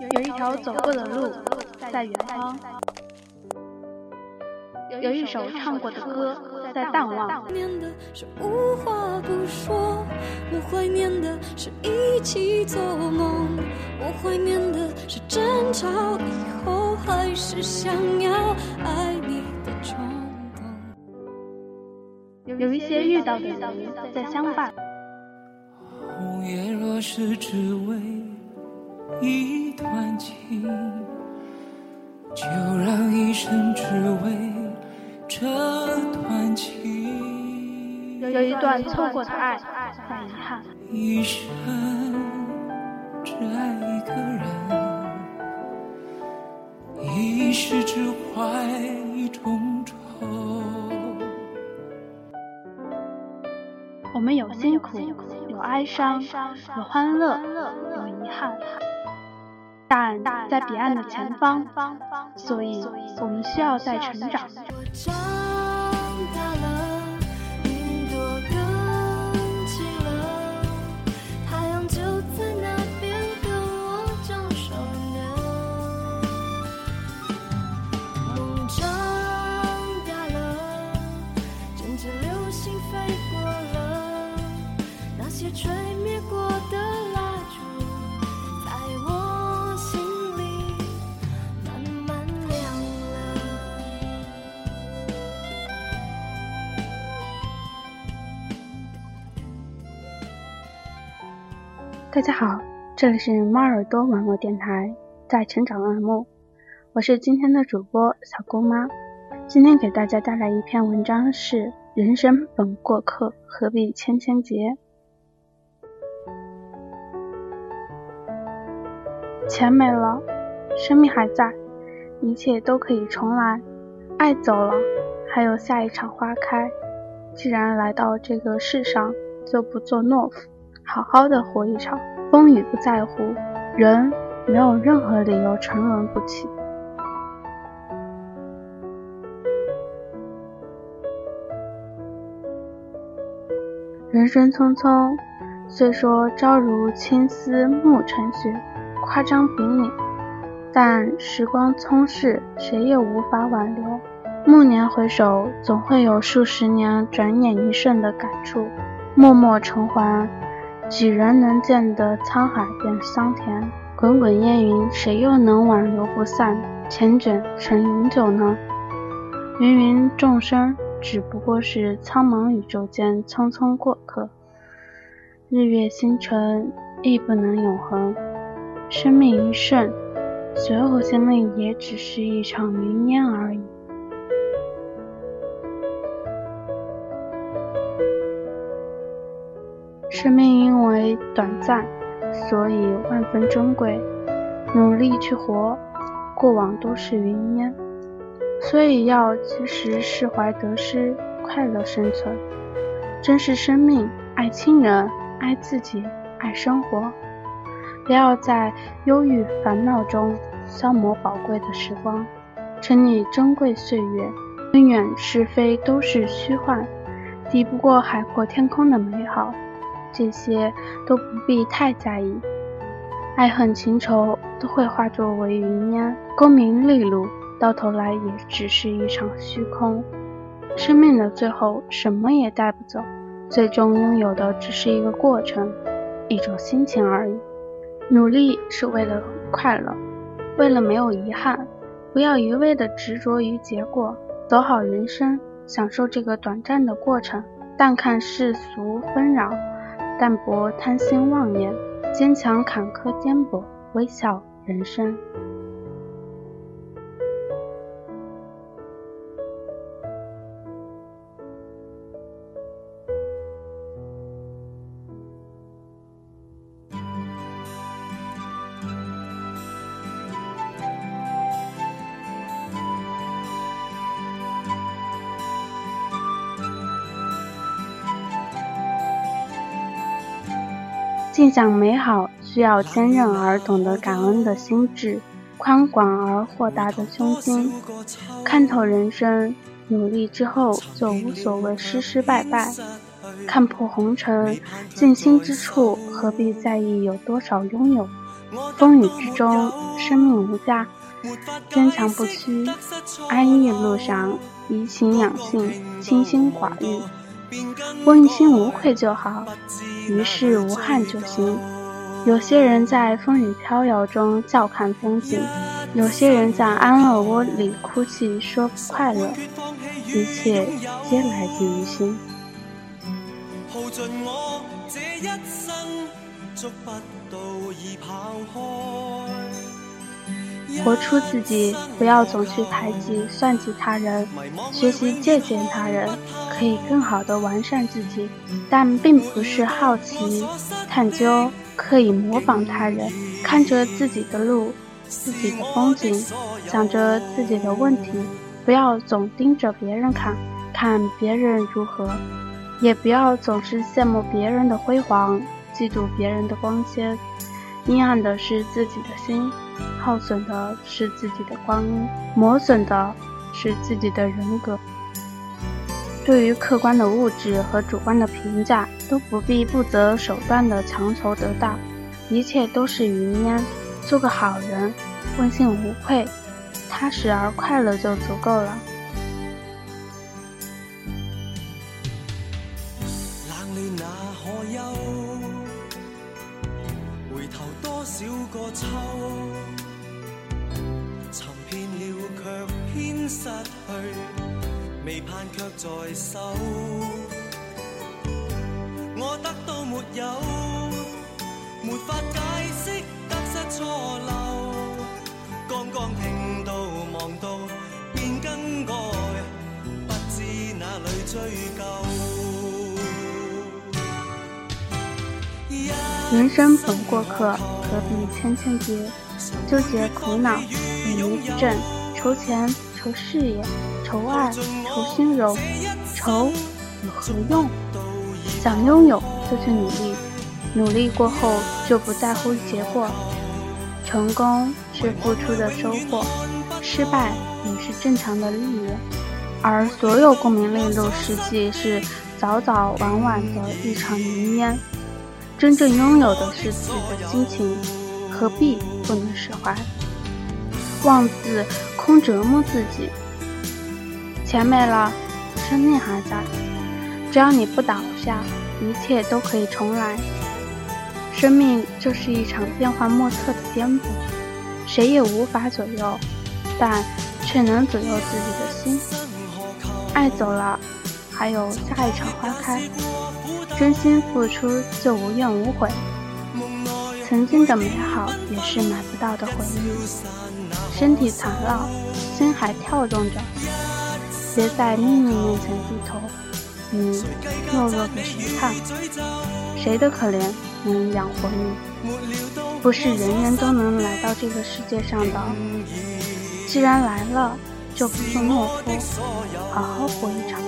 有一条走过的路在远方，有一首唱过的歌在淡忘。怀念的是无话不说，我怀念的是一起做梦，我怀念的是争吵以后还是想要爱你的冲动。有一些遇到的人在相伴，红叶若是只为一段情，就让一生只为这段情。有一段错过的爱很遗憾，一生只爱一个人，一世只怀一种愁。我们有辛苦，有哀伤，有欢乐，有遗憾，但在彼岸的前方，所以我们需要在成长。大家好，这里是猫耳朵网络电台，在成长栏目，我是今天的主播小姑妈。今天给大家带来一篇文章是：人生本过客，何必千千结？钱没了，生命还在，一切都可以重来。爱走了，还有下一场花开。既然来到这个世上，就不做懦夫。好好的活一场，风雨不在乎，人没有任何理由沉沦不起。人生匆匆，虽说朝如青丝暮成雪，夸张比拟，但时光匆逝，谁也无法挽留。暮年回首，总会有数十年转眼一瞬的感触。默默偿还。几人能见得沧海变桑田？滚滚烟云，谁又能挽留不散，缱绻成永久呢？芸芸众生只不过是苍茫宇宙间匆匆过客，日月星辰亦不能永恒。生命一瞬，所有经历也只是一场云烟而已。生命因为短暂，所以万分珍贵。努力去活，过往都是云烟。所以要及时释怀得失，快乐生存，珍视生命，爱亲人，爱自己，爱生活。不要在忧郁烦恼中消磨宝贵的时光，沉溺珍贵岁月。恩怨是非都是虚幻，抵不过海阔天空的美好。这些都不必太在意，爱恨情仇都会化作为云烟，功名利禄到头来也只是一场虚空。生命的最后，什么也带不走，最终拥有的只是一个过程，一种心情而已。努力是为了快乐，为了没有遗憾，不要一味的执着于结果，走好人生，享受这个短暂的过程，淡看世俗纷扰。淡泊贪心妄念，坚强坎坷颠簸，微笑人生。尽享美好，需要坚韧而懂得感恩的心智，宽广而豁达的胸襟，看透人生。努力之后，就无所谓失失败败。看破红尘，尽心之处，何必在意有多少拥有？风雨之中，生命无价，坚强不屈，安逸路上，怡情养性，清心寡欲，问心无愧就好，于事无憾就行。有些人在风雨飘摇中笑看风景，有些人在安乐窝里哭泣说不快乐，一切皆来自于心。活出自己，不要总去排挤、算计他人，学习借鉴他人，可以更好的完善自己，但并不是好奇、探究、刻意模仿他人，看着自己的路、自己的风景，想着自己的问题，不要总盯着别人看，看别人如何。也不要总是羡慕别人的辉煌，嫉妒别人的光鲜。阴暗的是自己的心，耗损的是自己的光阴，磨损的是自己的人格。对于客观的物质和主观的评价，都不必不择手段的强求得到，一切都是云烟。做个好人，问心无愧，踏实而快乐就足够了。秋，寻遍了却偏失去，未盼却在手。我得到没有，没法解释得失错漏。刚刚听到望到便更改，不知哪里追究。人生本过客，何必千千结？纠结苦恼，萎靡不振，愁钱，愁事业，愁爱，愁心柔，愁有何用？想拥有就去努力，努力过后就不在乎结果。成功是付出的收获，失败也是正常的历练。而所有功名利禄，实际是早早晚晚的一场云烟。真正拥有的是自己的心情，何必不能释怀？妄自空折磨自己。钱没了，生命还在。只要你不倒下，一切都可以重来。生命就是一场变幻莫测的颠簸，谁也无法左右，但却能左右自己的心。爱走了，还有下一场花开。真心付出就无怨无悔，曾经的美好也是买不到的回忆。身体残了，心还跳动着，别在命运面前低头。你懦弱给谁看？谁的可怜能养活你？不是人人都能来到这个世界上的。既然来了，就不做懦夫，好好活一场。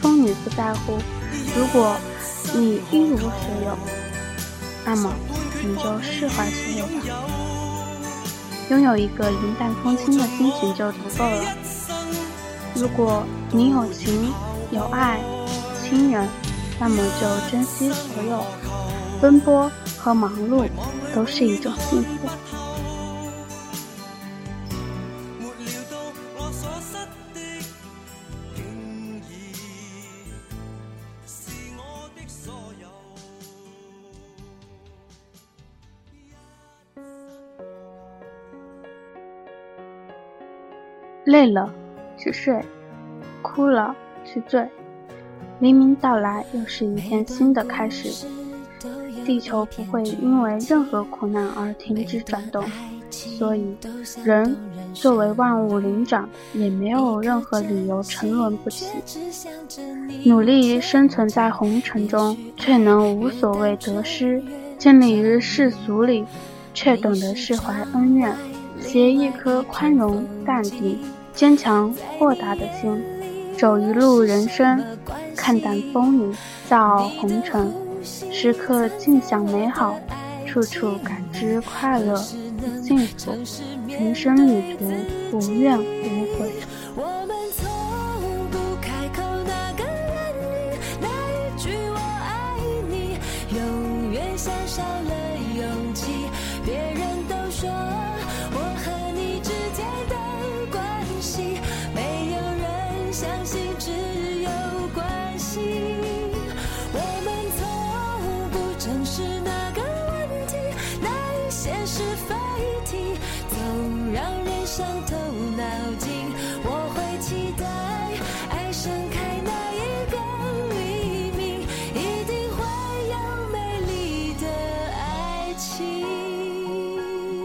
风雨不在乎，如果。你一无所有，那么你就释怀所有吧。拥有一个云淡风轻的心情就足够了。如果你有情有爱亲人，那么就珍惜所有。奔波和忙碌都是一种幸福。累了，去睡；哭了，去醉。黎明到来，又是一天新的开始。地球不会因为任何苦难而停止转动，所以人作为万物灵长，也没有任何理由沉沦不起。努力生存在红尘中，却能无所谓得失；建立于世俗里，却懂得释怀恩怨。携一颗宽容、淡定、坚强、豁达的心，走一路人生，看淡风雨，笑傲红尘，时刻尽享美好，处处感知快乐幸福，人生旅途无怨无悔。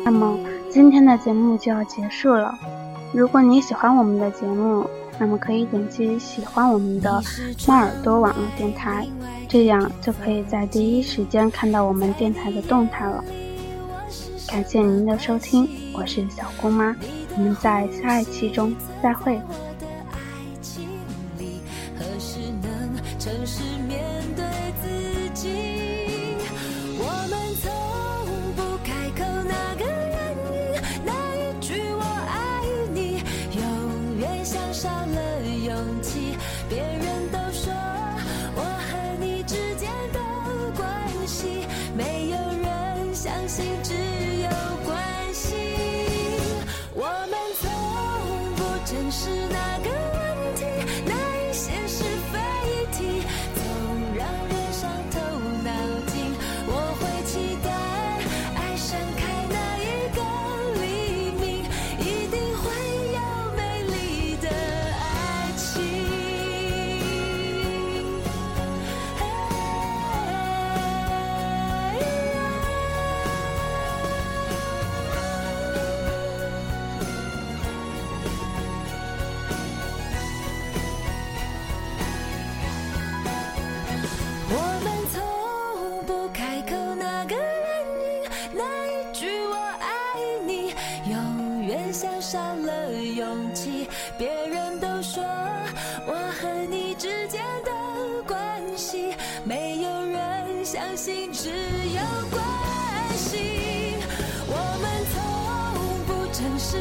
那么今天的节目就要结束了。如果你喜欢我们的节目，那么可以点击喜欢我们的猫耳朵网络电台，这样就可以在第一时间看到我们电台的动态了。感谢您的收听，我是小姑妈，我们在下一期中再会。我的爱情里，何时能诚实面对自己？我们从现实别人都说我和你之间的关系，没有人相信，只有关心。我们从不正视